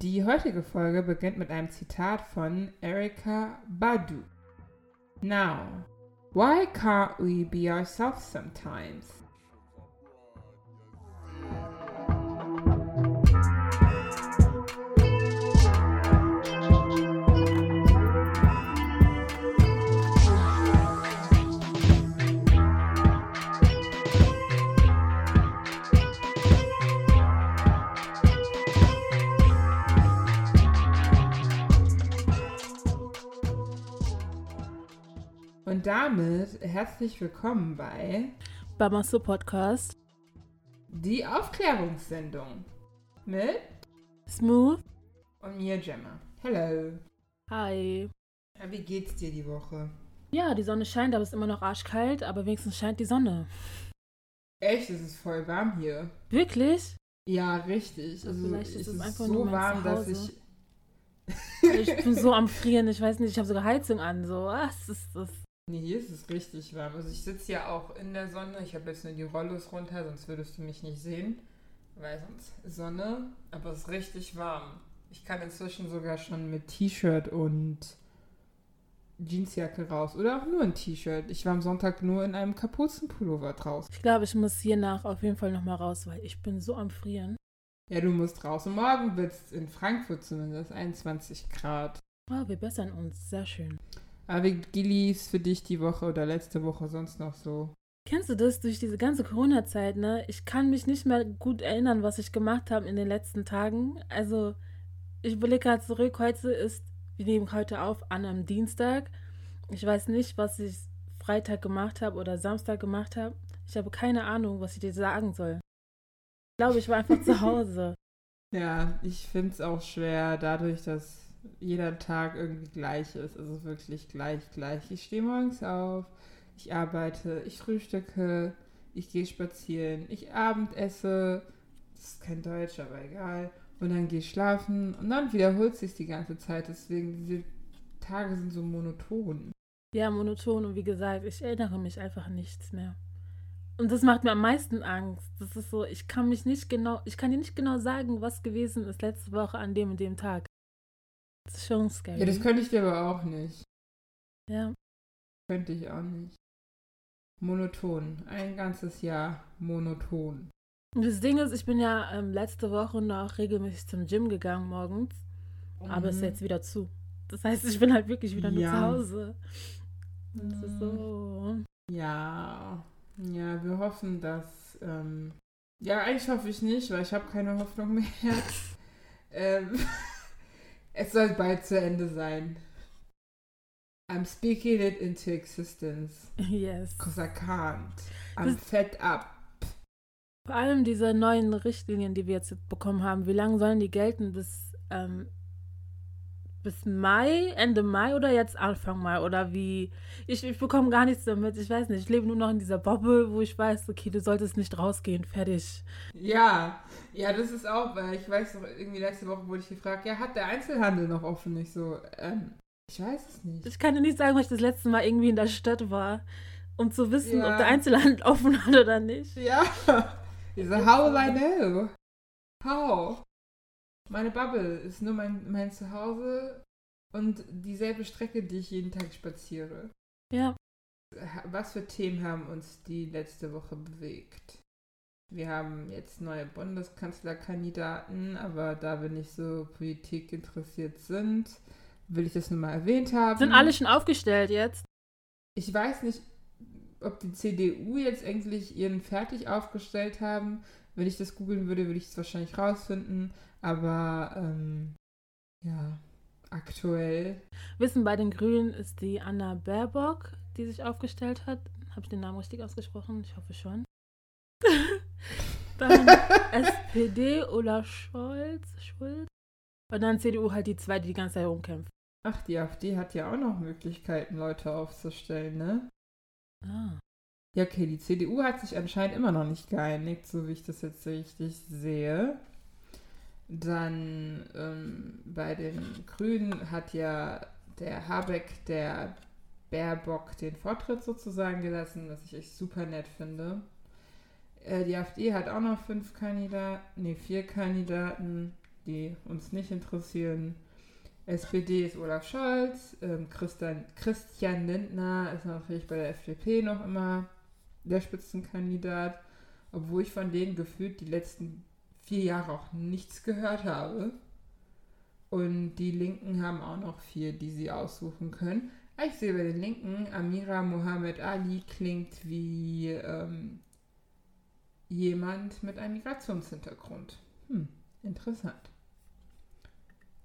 Die heutige Folge beginnt mit einem Zitat von Erika Badu. Now, why can't we be ourselves sometimes? Und damit herzlich willkommen bei Bamasso Podcast. Die Aufklärungssendung mit Smooth. und mir Gemma. Hello. Hi. Wie geht's dir die Woche? Ja, die Sonne scheint, aber es ist immer noch arschkalt, aber wenigstens scheint die Sonne. Echt, es ist voll warm hier. Wirklich? Ja, richtig. Also Vielleicht ist es es ist einfach so nur warm, dass ich Zuhause. Ich bin so am Frieren, ich weiß nicht, ich habe sogar Heizung an. So, was ist das? Nee, hier ist es richtig warm. Also ich sitze ja auch in der Sonne. Ich habe jetzt nur die Rollos runter, sonst würdest du mich nicht sehen. Weil sonst Sonne, aber es ist richtig warm. Ich kann inzwischen sogar schon mit T-Shirt und Jeansjacke raus. Oder auch nur ein T-Shirt. Ich war am Sonntag nur in einem Kapuzenpullover draußen. Ich glaube, ich muss hier nach auf jeden Fall nochmal raus, weil ich bin so am Frieren. Ja, du musst raus. Und morgen wird es in Frankfurt zumindest 21 Grad. Oh, wir bessern uns. Sehr schön. Aber wie lief's für dich die Woche oder letzte Woche sonst noch so? Kennst du das durch diese ganze Corona-Zeit, ne? Ich kann mich nicht mehr gut erinnern, was ich gemacht habe in den letzten Tagen. Also, ich blicke gerade zurück. Heute ist, wir nehmen heute auf, an einem Dienstag. Ich weiß nicht, was ich Freitag gemacht habe oder Samstag gemacht habe. Ich habe keine Ahnung, was ich dir sagen soll. Ich glaube, ich war einfach zu Hause. Ja, ich finde es auch schwer, dadurch, dass jeder Tag irgendwie gleich ist. Also wirklich gleich, gleich. Ich stehe morgens auf, ich arbeite, ich frühstücke, ich gehe spazieren, ich abendesse. Das ist kein Deutsch, aber egal. Und dann gehe ich schlafen und dann wiederholt sich die ganze Zeit. Deswegen, diese Tage sind so monoton. Ja, monoton und wie gesagt, ich erinnere mich einfach nichts mehr. Und das macht mir am meisten Angst. Das ist so, ich kann mich nicht genau, ich kann dir nicht genau sagen, was gewesen ist letzte Woche an dem und dem Tag. Das ist schon scary. Ja, das könnte ich dir aber auch nicht. Ja. Könnte ich auch nicht. Monoton. Ein ganzes Jahr monoton. Und das Ding ist, ich bin ja ähm, letzte Woche noch regelmäßig zum Gym gegangen morgens, aber es ist Mhm. jetzt wieder zu. Das heißt, ich bin halt wirklich wieder nur Ja. zu Hause. Das ist so. Ja, ja, wir hoffen, dass. Ähm, ja, eigentlich hoffe ich nicht, weil ich habe keine Hoffnung mehr. ähm, es soll bald zu Ende sein. I'm speaking it into existence. Yes. Cause I can't. I'm Das- fed up. Vor allem diese neuen Richtlinien, die wir jetzt bekommen haben, wie lange sollen die gelten? Bis, ähm, bis Mai, Ende Mai oder jetzt Anfang Mai? Oder wie? Ich, ich bekomme gar nichts damit. Ich weiß nicht. Ich lebe nur noch in dieser Bubble, wo ich weiß, okay, du solltest nicht rausgehen. Fertig. Ja, ja, das ist auch, weil ich weiß noch, irgendwie letzte Woche wurde ich gefragt, ja, hat der Einzelhandel noch offen? Ich so, ähm, ich weiß es nicht. Ich kann dir nicht sagen, weil ich das letzte Mal irgendwie in der Stadt war, um zu wissen, Ja. ob der Einzelhandel offen hat oder nicht. Ja. Ich so, how will I know? How? Meine Bubble ist nur mein, mein Zuhause und dieselbe Strecke, die ich jeden Tag spaziere. Ja. Was für Themen haben uns die letzte Woche bewegt? Wir haben jetzt neue Bundeskanzlerkandidaten, aber da wir nicht so Politik interessiert sind, will ich das nur mal erwähnt haben. Sind alle schon aufgestellt jetzt? Ich weiß nicht, ob die CDU jetzt endlich ihren fertig aufgestellt haben. Wenn ich das googeln würde, würde ich es wahrscheinlich rausfinden. Aber ähm, ja, aktuell. Wissen, bei den Grünen ist die Anna Baerbock, die sich aufgestellt hat. Habe ich den Namen richtig ausgesprochen? Ich hoffe schon. dann SPD Olaf Scholz, Schulz. Und dann CDU halt die zwei, die die ganze Zeit rumkämpfen. Ach, die AfD hat ja auch noch Möglichkeiten, Leute aufzustellen, ne? Ah. Ja, okay, die CDU hat sich anscheinend immer noch nicht geeinigt, so wie ich das jetzt richtig sehe. Dann ähm, bei den Grünen hat ja der Habeck der Baerbock den Vortritt sozusagen gelassen, was ich echt super nett finde. Äh, die AfD hat auch noch fünf Kandidaten, nee, vier Kandidaten. die uns nicht interessieren. SPD ist Olaf Scholz, ähm, Christian, Christian Lindner ist natürlich bei der FDP noch immer der Spitzenkandidat, obwohl ich von denen gefühlt die letzten vier Jahre auch nichts gehört habe. Und die Linken haben auch noch vier, die sie aussuchen können. Ich sehe bei den Linken, Amira Mohammed Ali klingt wie ähm, jemand mit einem Migrationshintergrund. Hm, interessant.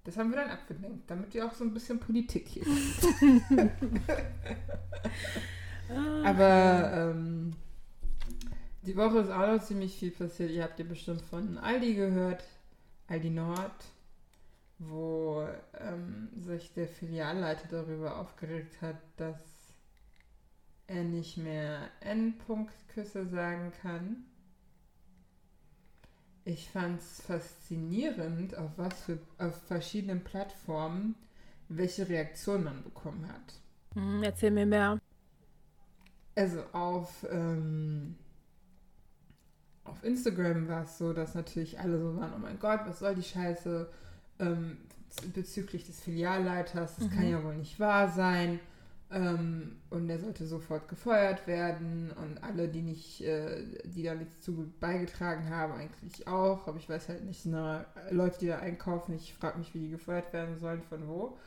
Das haben wir dann abgelenkt, damit ihr auch so ein bisschen Politik hier Aber ähm, die Woche ist auch noch ziemlich viel passiert. Ihr habt ja bestimmt von Aldi gehört, Aldi Nord wo ähm, sich der Filialleiter darüber aufgeregt hat, dass er nicht mehr Endpunktküsse sagen kann. Ich fand es faszinierend, auf was für auf verschiedenen Plattformen welche Reaktion man bekommen hat. Hm, erzähl mir mehr. Also auf, ähm, auf Instagram war es so, dass natürlich alle so waren, oh mein Gott, was soll die Scheiße? ähm, bezüglich des Filialleiters, das mhm. kann ja wohl nicht wahr sein. Ähm, und er sollte sofort gefeuert werden und alle, die nicht, äh, die da nichts zu beigetragen haben, eigentlich auch. Aber ich weiß halt nicht, na, Leute, die da einkaufen, ich frage mich, wie die gefeuert werden sollen, von wo.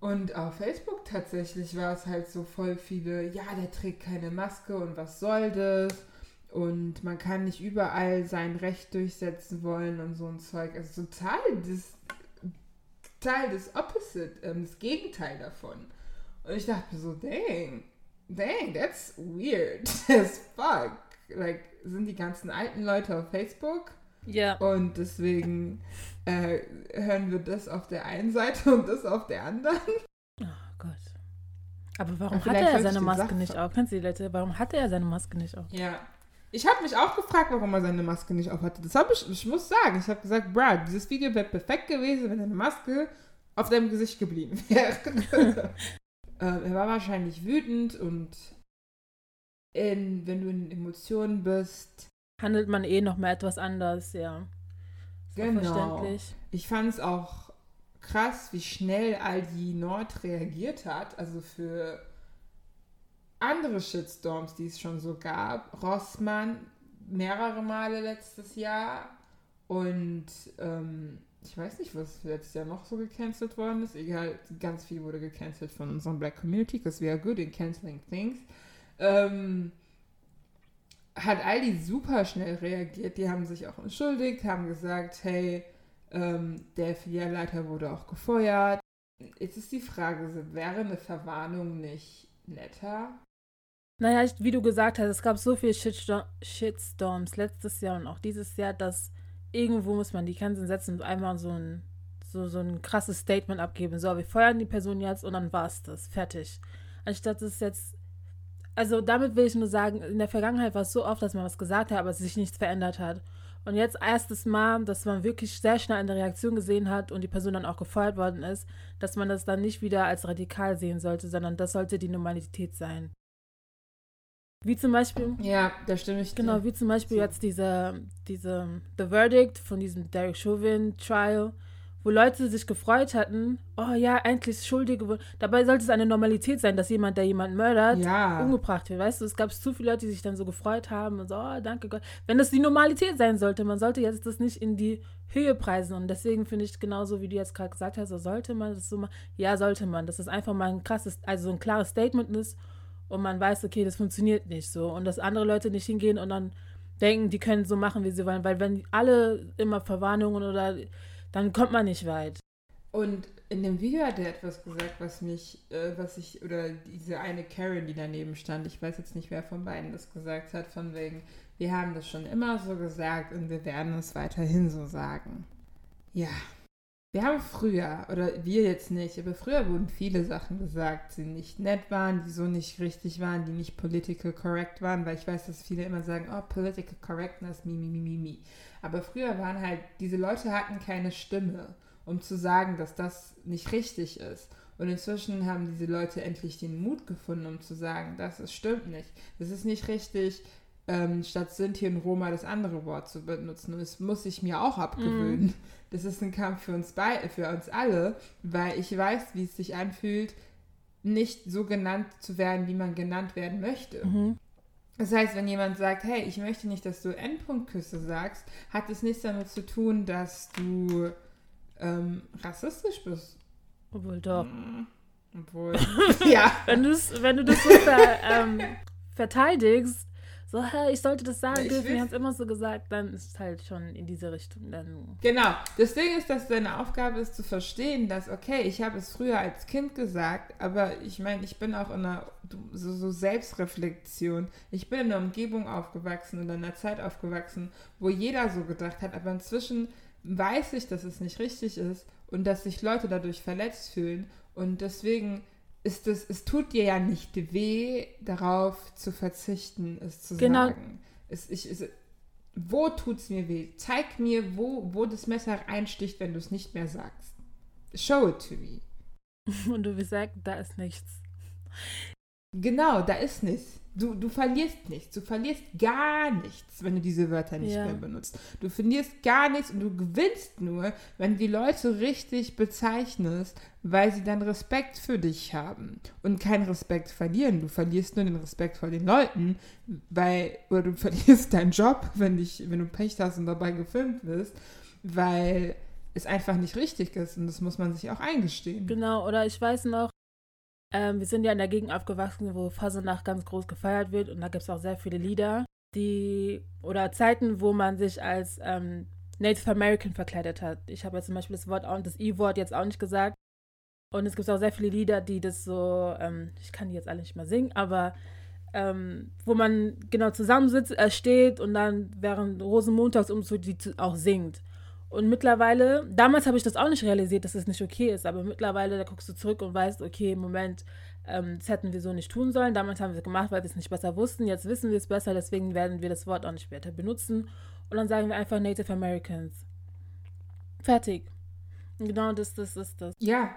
Und auf Facebook tatsächlich war es halt so voll viele, ja, der trägt keine Maske und was soll das? Und man kann nicht überall sein Recht durchsetzen wollen und so ein Zeug. Also total das Teil des Opposite, ähm, das Gegenteil davon. Und ich dachte mir so, dang, dang, that's weird as fuck. Like, sind die ganzen alten Leute auf Facebook? Ja. Und deswegen äh, hören wir das auf der einen Seite und das auf der anderen. Oh Gott. Aber warum hatte er seine Maske nicht auf? Kennst du die Leute? Warum hatte er seine Maske nicht auf? Ja. Ich habe mich auch gefragt, warum er seine Maske nicht auf hatte. Das habe ich, ich muss sagen, ich habe gesagt, Brad, dieses Video wäre perfekt gewesen, wenn deine Maske auf deinem Gesicht geblieben wäre. äh, er war wahrscheinlich wütend und in, wenn du in Emotionen bist. Handelt man eh noch mal etwas anders, ja. Genau. Ich fand es auch krass, wie schnell Aldi Nord reagiert hat. Also für andere Shitstorms, die es schon so gab. Rossmann mehrere Male letztes Jahr und ähm, ich weiß nicht, was letztes Jahr noch so gecancelt worden ist. Egal, ganz viel wurde gecancelt von unserer Black Community, because we are good in canceling things. Ähm, hat Aldi super schnell reagiert. Die haben sich auch entschuldigt, haben gesagt, hey, ähm, der Filialleiter wurde auch gefeuert. Jetzt ist die Frage, wäre eine Verwarnung nicht netter? Naja, wie du gesagt hast, es gab so viele Shitstorms letztes Jahr und auch dieses Jahr, dass irgendwo muss man die Grenzen setzen und einmal so ein, so, so ein krasses Statement abgeben. So, wir feuern die Person jetzt und dann war es das. Fertig. Anstatt es jetzt. Also damit will ich nur sagen, in der Vergangenheit war es so oft, dass man was gesagt hat, aber sich nichts verändert hat. Und jetzt erstes Mal, dass man wirklich sehr schnell eine Reaktion gesehen hat und die Person dann auch gefeuert worden ist, dass man das dann nicht wieder als radikal sehen sollte, sondern das sollte die Normalität sein. Wie zum Beispiel. Ja, da stimme ich. Genau, wie zum Beispiel so. jetzt diese, diese The Verdict von diesem Derek Chauvin Trial, wo Leute sich gefreut hatten, oh ja, endlich Schuldige. Dabei sollte es eine Normalität sein, dass jemand, der jemanden mördert, ja. umgebracht wird. Weißt du, es gab zu viele Leute, die sich dann so gefreut haben und so, oh, danke Gott. Wenn das die Normalität sein sollte, man sollte jetzt das nicht in die Höhe preisen. Und deswegen finde ich genauso, wie du jetzt gerade gesagt hast, so sollte man das so machen. Ja, sollte man. Das ist einfach mal ein krasses, also ein klares Statement ist und man weiß, okay, das funktioniert nicht so und dass andere Leute nicht hingehen und dann denken, die können so machen, wie sie wollen, weil wenn alle immer Verwarnungen oder dann kommt man nicht weit. Und in dem Video hat er etwas gesagt, was mich, äh, was ich, oder diese eine Karen, die daneben stand, ich weiß jetzt nicht, wer von beiden das gesagt hat, von wegen, wir haben das schon immer so gesagt und wir werden es weiterhin so sagen. Ja, wir haben früher, oder wir jetzt nicht, aber früher wurden viele Sachen gesagt, die nicht nett waren, die so nicht richtig waren, die nicht political correct waren, weil ich weiß, dass viele immer sagen, oh, political correctness, mi, mi, mi, mi, mi. Aber früher waren halt, diese Leute hatten keine Stimme, um zu sagen, dass das nicht richtig ist. Und inzwischen haben diese Leute endlich den Mut gefunden, um zu sagen, das stimmt nicht. Das ist nicht richtig. Ähm, statt Sinti und Roma das andere Wort zu benutzen. Und das muss ich mir auch abgewöhnen. Mm. Das ist ein Kampf für uns, bei, für uns alle, weil ich weiß, wie es sich anfühlt, nicht so genannt zu werden, wie man genannt werden möchte. Mhm. Das heißt, wenn jemand sagt, hey, ich möchte nicht, dass du Endpunktküsse sagst, hat es nichts damit zu tun, dass du ähm, rassistisch bist. Obwohl doch. Mhm. Obwohl. ja. wenn, wenn du das so ver, ähm, verteidigst, so, hey, ich sollte das sagen dürfen, wir haben es immer so gesagt, dann ist es halt schon in diese Richtung. Dann genau. Das Ding ist, dass deine Aufgabe ist zu verstehen, dass, okay, ich habe es früher als Kind gesagt, aber ich meine, ich bin auch in einer so, so Selbstreflexion. Ich bin in einer Umgebung aufgewachsen, in einer Zeit aufgewachsen, wo jeder so gedacht hat, aber inzwischen weiß ich, dass es nicht richtig ist und dass sich Leute dadurch verletzt fühlen und deswegen ist es, es tut dir ja nicht weh, darauf zu verzichten, es zu genau. sagen. Es, ich, es, wo tut es mir weh? Zeig mir, wo, wo das Messer einsticht, wenn du es nicht mehr sagst. Show it to me. Und du wirst sagen, da ist nichts. Genau, da ist nichts. Du, du verlierst nichts. Du verlierst gar nichts, wenn du diese Wörter nicht ja. mehr benutzt. Du verlierst gar nichts und du gewinnst nur, wenn du die Leute richtig bezeichnest, weil sie dann Respekt für dich haben und keinen Respekt verlieren. Du verlierst nur den Respekt vor den Leuten, weil, oder du verlierst deinen Job, wenn, dich, wenn du Pech hast und dabei gefilmt wirst, weil es einfach nicht richtig ist und das muss man sich auch eingestehen. Genau, oder ich weiß noch, ähm, wir sind ja in der Gegend aufgewachsen, wo Fasernacht ganz groß gefeiert wird und da gibt es auch sehr viele Lieder, die oder Zeiten, wo man sich als ähm, Native American verkleidet hat. Ich habe jetzt zum Beispiel das Wort auch, das I-Wort jetzt auch nicht gesagt. Und es gibt auch sehr viele Lieder, die das so, ähm, ich kann die jetzt alle nicht mehr singen, aber ähm, wo man genau zusammensitzt, er steht und dann während Rosenmontagsumzug die auch singt. Und mittlerweile, damals habe ich das auch nicht realisiert, dass es nicht okay ist, aber mittlerweile, da guckst du zurück und weißt, okay, Moment, ähm, das hätten wir so nicht tun sollen. Damals haben wir es gemacht, weil wir es nicht besser wussten. Jetzt wissen wir es besser, deswegen werden wir das Wort auch nicht später benutzen. Und dann sagen wir einfach Native Americans. Fertig. Genau das, das ist das. Ja.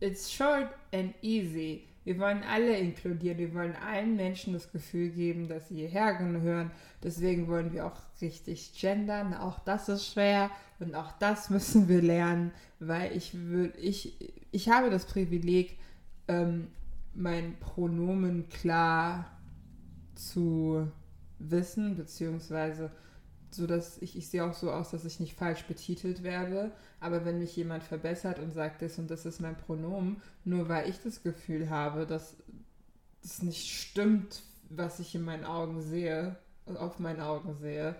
It's short and easy. Wir wollen alle inkludieren. Wir wollen allen Menschen das Gefühl geben, dass sie hierher gehören. Deswegen wollen wir auch richtig gendern. Auch das ist schwer und auch das müssen wir lernen, weil ich würde, ich, ich habe das Privileg, ähm, mein Pronomen klar zu wissen, beziehungsweise so dass ich, ich sehe auch so aus, dass ich nicht falsch betitelt werde. Aber wenn mich jemand verbessert und sagt, das und das ist mein Pronomen, nur weil ich das Gefühl habe, dass es nicht stimmt, was ich in meinen Augen sehe, auf meinen Augen sehe,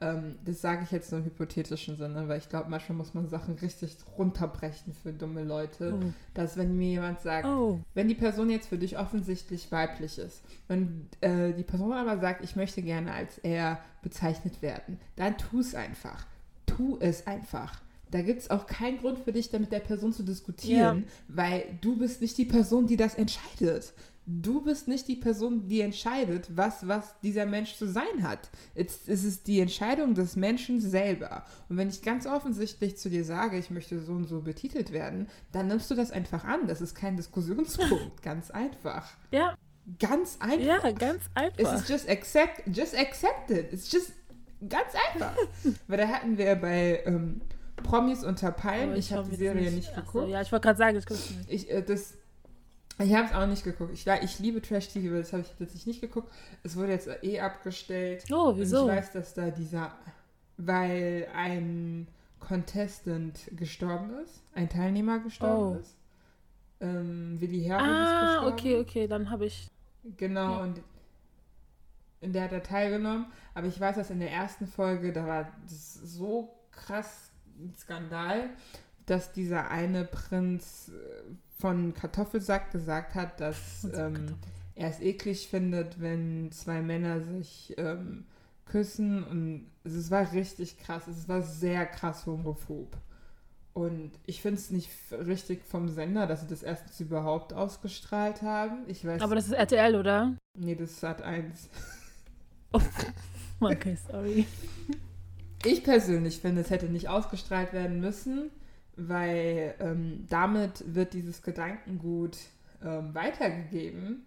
ähm, das sage ich jetzt nur im hypothetischen Sinne, weil ich glaube, manchmal muss man Sachen richtig runterbrechen für dumme Leute. Oh. Dass wenn mir jemand sagt, oh. wenn die Person jetzt für dich offensichtlich weiblich ist, wenn äh, die Person aber sagt, ich möchte gerne als er bezeichnet werden, dann tu es einfach. Tu es einfach. Da gibt es auch keinen Grund für dich, da mit der Person zu diskutieren, ja. weil du bist nicht die Person, die das entscheidet du bist nicht die Person, die entscheidet, was, was dieser Mensch zu sein hat. Es, es ist die Entscheidung des Menschen selber. Und wenn ich ganz offensichtlich zu dir sage, ich möchte so und so betitelt werden, dann nimmst du das einfach an. Das ist kein Diskussionspunkt. ganz einfach. Ja. Ganz einfach. Ja, ganz einfach. Es ist just accept, just accept it. It's just ganz einfach. Weil da hatten wir bei ähm, Promis unter Palmen, ich, ich habe die Serie nicht, nicht geguckt. So, ja, ich wollte gerade sagen, ich gucke nicht. Ich, äh, das ich habe es auch nicht geguckt. Ich, ich liebe Trash-TV, aber das habe ich tatsächlich nicht geguckt. Es wurde jetzt eh abgestellt. Oh, wieso? Und ich weiß, dass da dieser, weil ein Contestant gestorben ist, ein Teilnehmer gestorben oh. ist. Ähm, Willi Herren ah, ist gestorben. okay, okay, dann habe ich. Genau, ja. und in der hat er teilgenommen. Aber ich weiß, dass in der ersten Folge, da war das so krass ein Skandal, dass dieser eine Prinz äh, von Kartoffelsack gesagt hat, dass ähm, er es eklig findet, wenn zwei Männer sich ähm, küssen. Und es war richtig krass. Es war sehr krass homophob. Und ich finde es nicht richtig vom Sender, dass sie das erstens überhaupt ausgestrahlt haben. Ich weiß, Aber das ist RTL, oder? Nee, das ist Sat 1. Oh. Okay, sorry. Ich persönlich finde, es hätte nicht ausgestrahlt werden müssen weil ähm, damit wird dieses Gedankengut ähm, weitergegeben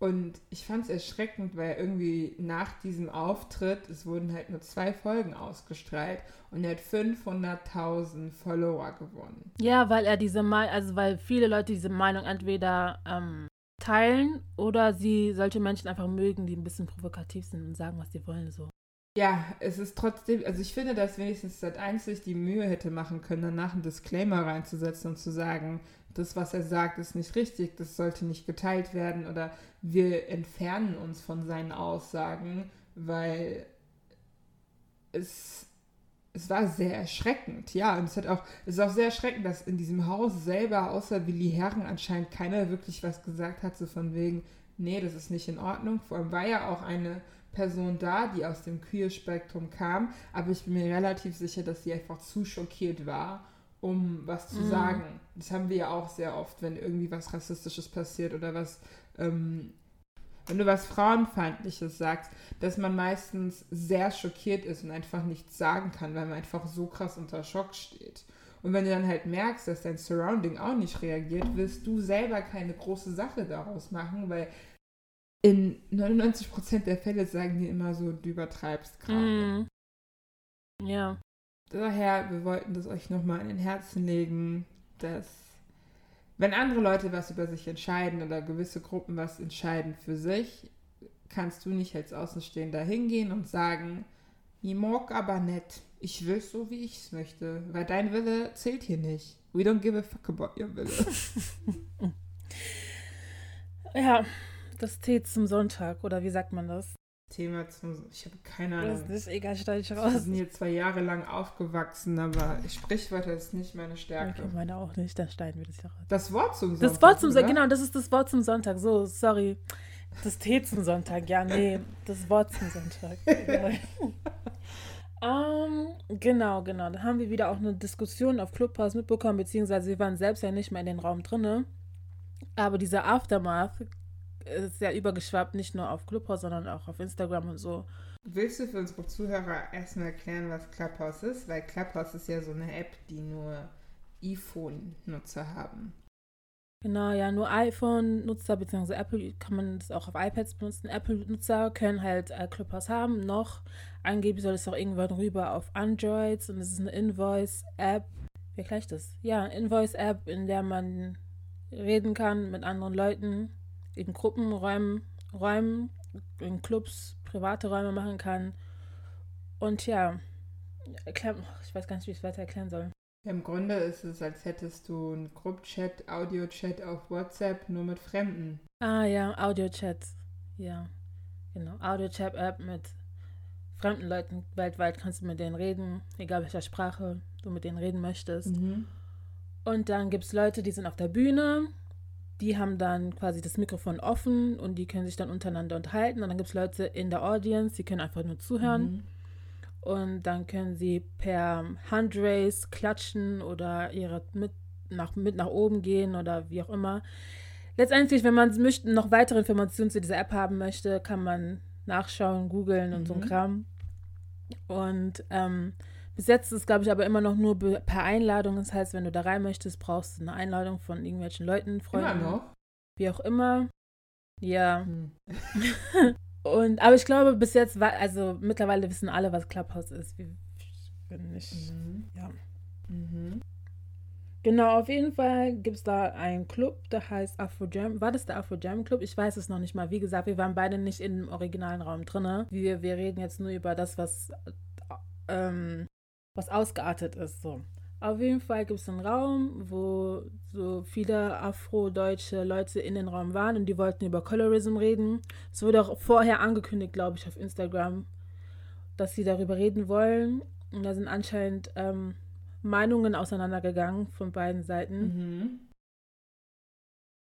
Und ich fand es erschreckend, weil irgendwie nach diesem Auftritt, es wurden halt nur zwei Folgen ausgestrahlt und er hat 500.000 Follower gewonnen. Ja, weil er diese Meinung, also weil viele Leute diese Meinung entweder ähm, teilen oder sie solche Menschen einfach mögen, die ein bisschen provokativ sind und sagen, was sie wollen, so. Ja, es ist trotzdem, also ich finde, dass wenigstens seit eins sich die Mühe hätte machen können, danach einen Disclaimer reinzusetzen und zu sagen, das, was er sagt, ist nicht richtig, das sollte nicht geteilt werden oder wir entfernen uns von seinen Aussagen, weil es, es war sehr erschreckend. Ja, und es hat auch, es ist auch sehr erschreckend, dass in diesem Haus selber, außer Willi Herren, anscheinend keiner wirklich was gesagt hat, so von wegen, nee, das ist nicht in Ordnung. Vor allem war ja auch eine Person da, die aus dem Queer-Spektrum kam, aber ich bin mir relativ sicher, dass sie einfach zu schockiert war um was zu mhm. sagen. Das haben wir ja auch sehr oft, wenn irgendwie was Rassistisches passiert oder was, ähm, wenn du was Frauenfeindliches sagst, dass man meistens sehr schockiert ist und einfach nichts sagen kann, weil man einfach so krass unter Schock steht. Und wenn du dann halt merkst, dass dein Surrounding auch nicht reagiert, wirst du selber keine große Sache daraus machen, weil in 99% der Fälle sagen die immer so, du übertreibst gerade. Mm. Ja. Daher, wir wollten das euch nochmal in den Herzen legen, dass wenn andere Leute was über sich entscheiden oder gewisse Gruppen was entscheiden für sich, kannst du nicht als Außenstehender hingehen und sagen, ich mag aber nicht. Ich will es so, wie ich es möchte. Weil dein Wille zählt hier nicht. We don't give a fuck about your Wille. ja, das Tee zum Sonntag, oder wie sagt man das? Thema zum. Ich habe keine Ahnung. Das ist egal, stell ich raus. Wir sind hier zwei Jahre lang aufgewachsen, aber Sprichwörter ist nicht meine Stärke. Okay, meine auch nicht, dann schneiden wir das ja raus. Das Wort zum Sonntag. Das Wort zum Sonntag, genau, das ist das Wort zum Sonntag. So, sorry. Das Tee zum Sonntag, ja, nee, das Wort zum Sonntag. um, ähm, genau, genau. Da haben wir wieder auch eine Diskussion auf Clubhouse mitbekommen, beziehungsweise wir waren selbst ja nicht mehr in den Raum drinne. Aber dieser Aftermath ist ja übergeschwappt, nicht nur auf Clubhouse, sondern auch auf Instagram und so. Willst du für unsere Zuhörer erstmal erklären, was Clubhouse ist? Weil Clubhouse ist ja so eine App, die nur iPhone-Nutzer haben. Genau, ja, nur iPhone-Nutzer bzw. Apple kann man das auch auf iPads benutzen. Apple-Nutzer können halt äh, Clubhouse haben. Noch angeblich soll es auch irgendwann rüber auf Androids und es ist eine Invoice-App. Wie gleich das? Ja, Invoice-App, in der man reden kann mit anderen Leuten in Gruppenräumen, Räumen, in Clubs, private Räume machen kann. Und ja, ich weiß gar nicht, wie ich es weiter erklären soll. Im Grunde ist es, als hättest du einen Gruppchat, Audio-Chat auf WhatsApp, nur mit Fremden. Ah ja, Audio-Chat. Ja, genau. Audio-Chat-App mit fremden Leuten weltweit kannst du mit denen reden, egal welcher Sprache du mit denen reden möchtest. Mhm. Und dann gibt es Leute, die sind auf der Bühne die haben dann quasi das Mikrofon offen und die können sich dann untereinander unterhalten. Und dann gibt es Leute in der Audience, die können einfach nur zuhören. Mhm. Und dann können sie per Handrace klatschen oder ihre mit nach, mit nach oben gehen oder wie auch immer. Letztendlich, wenn man noch weitere Informationen zu dieser App haben möchte, kann man nachschauen, googeln und mhm. so ein mhm. Kram. Und ähm, bis jetzt ist, glaube ich, aber immer noch nur per Einladung. Das heißt, wenn du da rein möchtest, brauchst du eine Einladung von irgendwelchen Leuten, Freunden. Immer noch? Wie auch immer. Ja. Hm. Und, aber ich glaube, bis jetzt war, also mittlerweile wissen alle, was Clubhouse ist. Wir, bin nicht, mhm. ja. Mhm. Genau, auf jeden Fall gibt es da einen Club, der heißt Afro Jam. War das der Afro Jam Club? Ich weiß es noch nicht mal. Wie gesagt, wir waren beide nicht im originalen Raum drin. Wir, wir reden jetzt nur über das, was ähm, was ausgeartet ist. So. Auf jeden Fall gibt es einen Raum, wo so viele afrodeutsche Leute in den Raum waren und die wollten über Colorism reden. Es wurde auch vorher angekündigt, glaube ich, auf Instagram, dass sie darüber reden wollen. Und da sind anscheinend ähm, Meinungen auseinandergegangen von beiden Seiten. Mhm.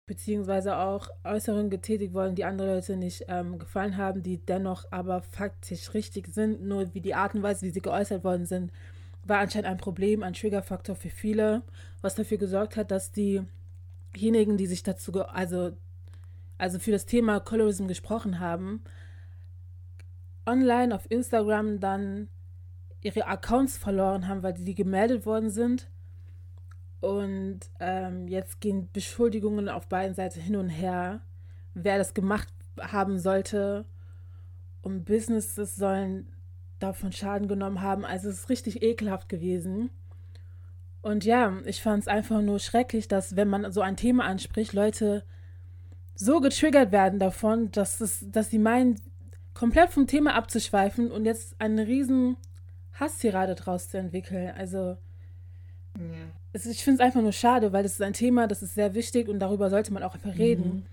Beziehungsweise auch Äußerungen getätigt worden, die andere Leute nicht ähm, gefallen haben, die dennoch aber faktisch richtig sind. Nur wie die Art und Weise, wie sie geäußert worden sind, war anscheinend ein Problem, ein Triggerfaktor für viele, was dafür gesorgt hat, dass diejenigen, die sich dazu, also, also für das Thema Colorism gesprochen haben, online auf Instagram dann ihre Accounts verloren haben, weil die gemeldet worden sind. Und ähm, jetzt gehen Beschuldigungen auf beiden Seiten hin und her, wer das gemacht haben sollte und Businesses sollen davon Schaden genommen haben. Also es ist richtig ekelhaft gewesen. Und ja, ich fand es einfach nur schrecklich, dass wenn man so ein Thema anspricht, Leute so getriggert werden davon, dass, es, dass sie meinen, komplett vom Thema abzuschweifen und jetzt eine riesen Hasstirade draus zu entwickeln. Also ja. es, ich finde es einfach nur schade, weil das ist ein Thema, das ist sehr wichtig und darüber sollte man auch einfach reden. Mhm.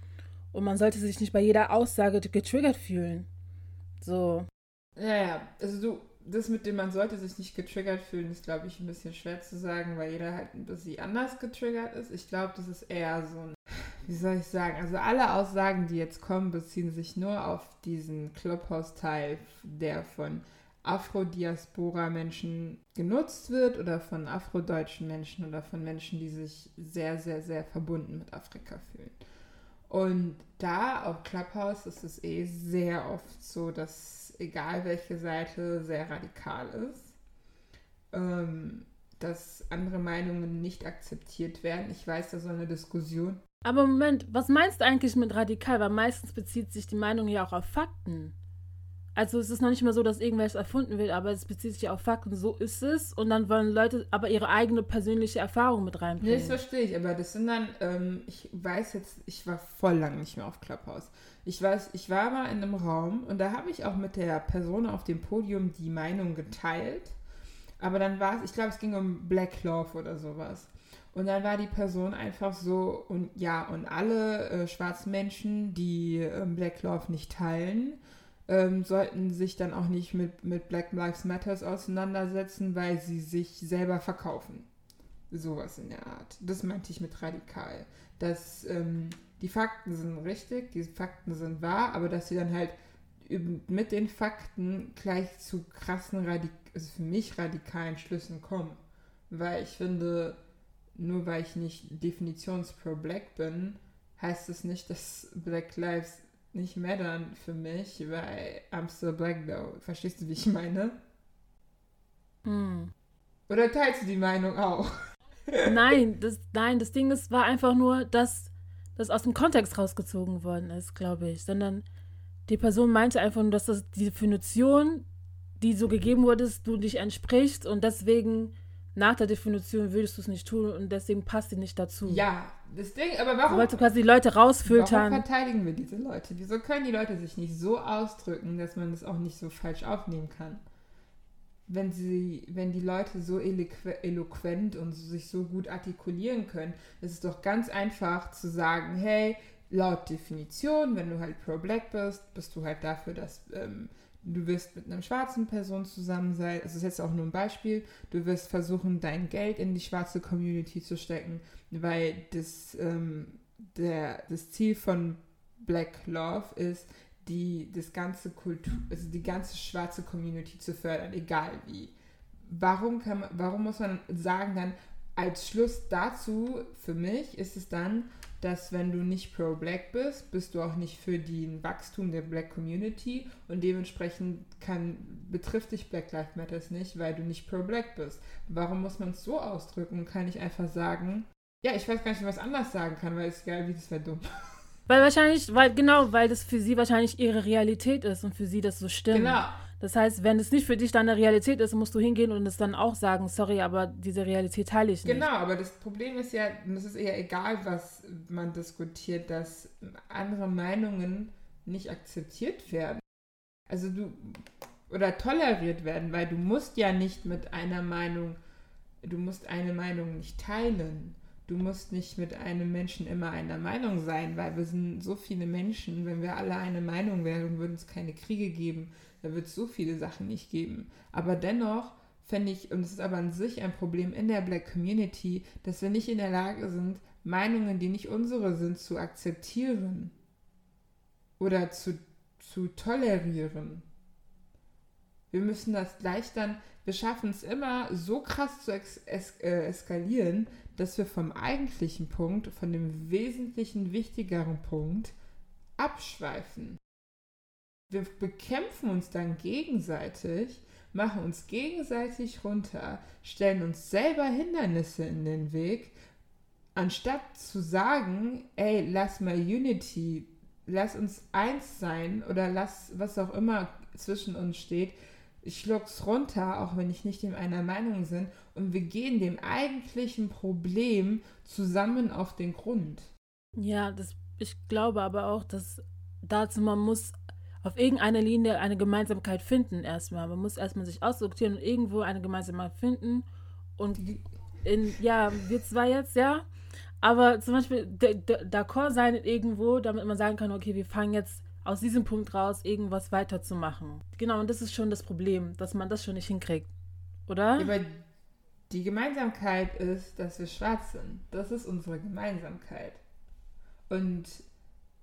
Und man sollte sich nicht bei jeder Aussage getriggert fühlen. So. Ja, ja. Also du, das mit dem man sollte sich nicht getriggert fühlen, ist, glaube ich, ein bisschen schwer zu sagen, weil jeder halt ein bisschen anders getriggert ist. Ich glaube, das ist eher so ein, wie soll ich sagen, also alle Aussagen, die jetzt kommen, beziehen sich nur auf diesen Clubhouse-Teil, der von Afro-Diaspora-Menschen genutzt wird oder von afrodeutschen Menschen oder von Menschen, die sich sehr, sehr, sehr verbunden mit Afrika fühlen. Und da auf Clubhouse ist es eh sehr oft so, dass egal welche Seite sehr radikal ist, ähm, dass andere Meinungen nicht akzeptiert werden. Ich weiß, da so eine Diskussion. Aber Moment, was meinst du eigentlich mit radikal? Weil meistens bezieht sich die Meinung ja auch auf Fakten. Also es ist noch nicht mal so, dass irgendwas erfunden wird, aber es bezieht sich auf Fakten, so ist es. Und dann wollen Leute aber ihre eigene persönliche Erfahrung mit reinbringen. Nee, das verstehe ich, aber das sind dann, ähm, ich weiß jetzt, ich war voll lang nicht mehr auf Clubhouse. Ich weiß, ich war mal in einem Raum und da habe ich auch mit der Person auf dem Podium die Meinung geteilt. Aber dann war es, ich glaube, es ging um Black Love oder sowas. Und dann war die Person einfach so, und ja, und alle äh, schwarzen Menschen, die äh, Black Love nicht teilen, ähm, sollten sich dann auch nicht mit, mit Black Lives Matters auseinandersetzen, weil sie sich selber verkaufen. Sowas in der Art. Das meinte ich mit radikal. Dass ähm, die Fakten sind richtig, die Fakten sind wahr, aber dass sie dann halt mit den Fakten gleich zu krassen, Radik also für mich radikalen Schlüssen kommen. Weil ich finde, nur weil ich nicht definitionspro Black bin, heißt es das nicht, dass Black Lives nicht mehr dann für mich, weil I'm still black though. Verstehst du, wie ich meine? Hm. Oder teilst du die Meinung auch? nein, das, nein, das Ding ist, war einfach nur, dass das aus dem Kontext rausgezogen worden ist, glaube ich. Sondern die Person meinte einfach nur, dass das die Definition, die so gegeben wurde, du dich entsprichst und deswegen nach der Definition würdest du es nicht tun und deswegen passt die nicht dazu. Ja, das Ding, aber warum. Weil du quasi die Leute rausfiltern. Warum verteidigen wir diese Leute? Wieso können die Leute sich nicht so ausdrücken, dass man das auch nicht so falsch aufnehmen kann? Wenn sie, wenn die Leute so eloquent und sich so gut artikulieren können, ist es doch ganz einfach zu sagen, hey, laut Definition, wenn du halt pro-black bist, bist du halt dafür, dass ähm, du wirst mit einer schwarzen Person zusammen sein, das ist jetzt auch nur ein Beispiel, du wirst versuchen, dein Geld in die schwarze Community zu stecken, weil das, ähm, der, das Ziel von Black Love ist, die, das ganze Kultur, also die ganze schwarze Community zu fördern, egal wie. Warum, kann man, warum muss man sagen dann, als Schluss dazu, für mich, ist es dann, dass wenn du nicht pro-Black bist, bist du auch nicht für den Wachstum der Black Community und dementsprechend kann, betrifft dich Black Lives Matters nicht, weil du nicht pro-Black bist. Warum muss man es so ausdrücken? Kann ich einfach sagen, ja, ich weiß gar nicht, was anders sagen kann, weil es geil, wie das wäre dumm. Weil wahrscheinlich, weil genau, weil das für sie wahrscheinlich ihre Realität ist und für sie das so stimmt. Genau. Das heißt, wenn es nicht für dich deine Realität ist, musst du hingehen und es dann auch sagen, sorry, aber diese Realität teile ich nicht. Genau, aber das Problem ist ja, es ist eher egal, was man diskutiert, dass andere Meinungen nicht akzeptiert werden. Also du oder toleriert werden, weil du musst ja nicht mit einer Meinung, du musst eine Meinung nicht teilen. Du musst nicht mit einem Menschen immer einer Meinung sein, weil wir sind so viele Menschen, wenn wir alle eine Meinung wären, würden es keine Kriege geben, da wird es so viele Sachen nicht geben. Aber dennoch fände ich, und es ist aber an sich ein Problem in der Black Community, dass wir nicht in der Lage sind, Meinungen, die nicht unsere sind, zu akzeptieren oder zu, zu tolerieren. Wir müssen das gleich dann, wir schaffen es immer so krass zu es, es, äh, eskalieren, dass wir vom eigentlichen Punkt, von dem wesentlichen, wichtigeren Punkt abschweifen wir bekämpfen uns dann gegenseitig, machen uns gegenseitig runter, stellen uns selber Hindernisse in den Weg, anstatt zu sagen, ey, lass mal Unity lass uns eins sein oder lass was auch immer zwischen uns steht. Ich schluck's runter, auch wenn ich nicht in einer Meinung bin, und wir gehen dem eigentlichen Problem zusammen auf den Grund. Ja, das, ich glaube aber auch, dass dazu man muss auf irgendeiner Linie eine Gemeinsamkeit finden erstmal. Man muss erstmal sich aussortieren und irgendwo eine Gemeinsamkeit finden. Und in, ja, wir zwei jetzt, ja. Aber zum Beispiel d'accord sein irgendwo, damit man sagen kann, okay, wir fangen jetzt aus diesem Punkt raus, irgendwas weiterzumachen. Genau, und das ist schon das Problem, dass man das schon nicht hinkriegt. Oder? Aber die Gemeinsamkeit ist, dass wir schwarz sind. Das ist unsere Gemeinsamkeit. Und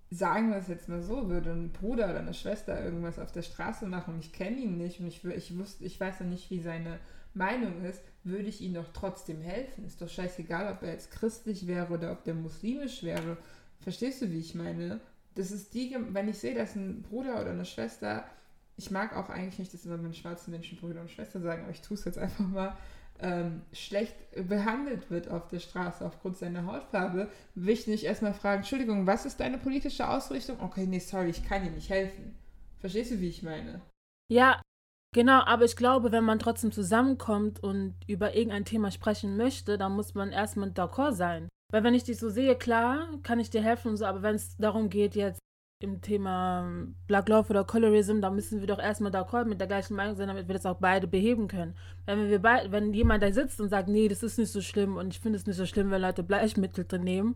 sagen wir es jetzt mal so, würde ein Bruder oder eine Schwester irgendwas auf der Straße machen und ich kenne ihn nicht und ich, ich, wusste, ich weiß noch nicht, wie seine Meinung ist, würde ich ihm doch trotzdem helfen. Ist doch scheißegal, ob er jetzt christlich wäre oder ob der muslimisch wäre. Verstehst du, wie ich meine? Das ist die, wenn ich sehe, dass ein Bruder oder eine Schwester, ich mag auch eigentlich nicht, dass immer meine schwarzen Menschen Brüder und Schwester sagen, aber ich tue es jetzt einfach mal, ähm, schlecht behandelt wird auf der Straße aufgrund seiner Hautfarbe, will ich nicht erstmal fragen, Entschuldigung, was ist deine politische Ausrichtung? Okay, nee, sorry, ich kann dir nicht helfen. Verstehst du, wie ich meine? Ja, genau, aber ich glaube, wenn man trotzdem zusammenkommt und über irgendein Thema sprechen möchte, dann muss man erstmal d'accord sein. Weil wenn ich dich so sehe, klar, kann ich dir helfen und so, aber wenn es darum geht, jetzt im Thema Black Love oder Colorism, da müssen wir doch erstmal d'accord mit der gleichen Meinung sein, damit wir das auch beide beheben können. Wenn wir beide, wenn jemand da sitzt und sagt, nee, das ist nicht so schlimm und ich finde es nicht so schlimm, wenn Leute Bleichmittel drin nehmen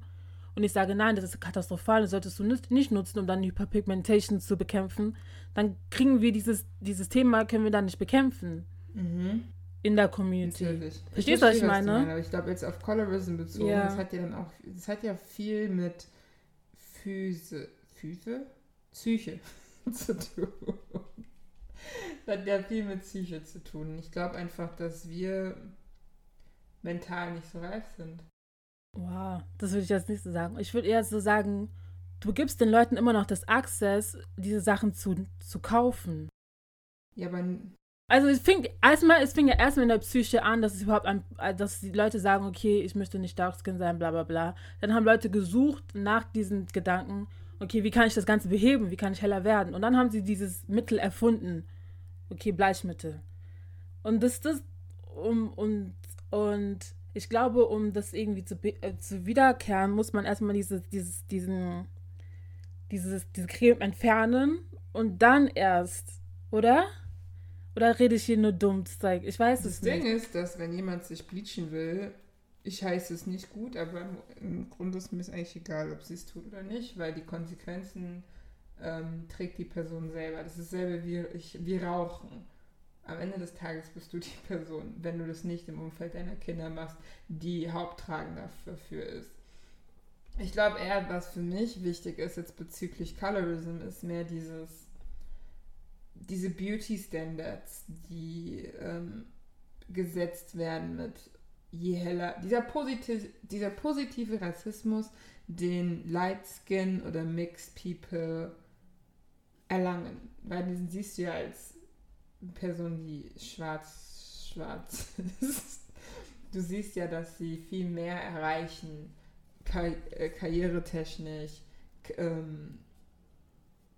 und ich sage, nein, das ist katastrophal, das solltest du nicht nutzen, um dann Hyperpigmentation zu bekämpfen, dann kriegen wir dieses, dieses Thema, können wir dann nicht bekämpfen. Mhm. In der Community. Natürlich. Verstehst du, was ich meine? meine? Aber ich glaube, jetzt auf Colorism bezogen, ja. das hat ja dann auch, das hat ja viel mit Füße Füße? Psyche zu tun. Das hat ja viel mit Psyche zu tun. Ich glaube einfach, dass wir mental nicht so reif sind. Wow, das würde ich jetzt nicht so sagen. Ich würde eher so sagen, du gibst den Leuten immer noch das Access, diese Sachen zu, zu kaufen. Ja, aber. Also es fing erstmal, es fing ja erstmal in der Psyche an, dass es überhaupt an, dass die Leute sagen, okay, ich möchte nicht Darkskin sein, bla bla bla. Dann haben Leute gesucht nach diesen Gedanken okay, wie kann ich das Ganze beheben? Wie kann ich heller werden? Und dann haben sie dieses Mittel erfunden. Okay, Bleichmittel. Und das, das, um, und, und ich glaube, um das irgendwie zu, äh, zu wiederkehren, muss man erstmal dieses, dieses, diesen, dieses, diese Creme entfernen und dann erst, oder? Oder rede ich hier nur dumm Zeug? Ich weiß das es nicht. Das Ding ist, dass wenn jemand sich bleachen will, ich heiße es nicht gut, aber im Grunde ist mir eigentlich egal, ob sie es tut oder nicht, weil die Konsequenzen ähm, trägt die Person selber. Das ist dasselbe wie, ich, wie Rauchen. Am Ende des Tages bist du die Person, wenn du das nicht im Umfeld deiner Kinder machst, die haupttragender dafür ist. Ich glaube eher, was für mich wichtig ist jetzt bezüglich Colorism, ist mehr dieses, diese Beauty Standards, die ähm, gesetzt werden mit je heller, dieser, positiv, dieser positive Rassismus, den Light Skin oder Mixed People erlangen. Weil diesen siehst du ja als Person, die schwarz, schwarz ist. Du siehst ja, dass sie viel mehr erreichen, kar äh, karrieretechnisch, ähm,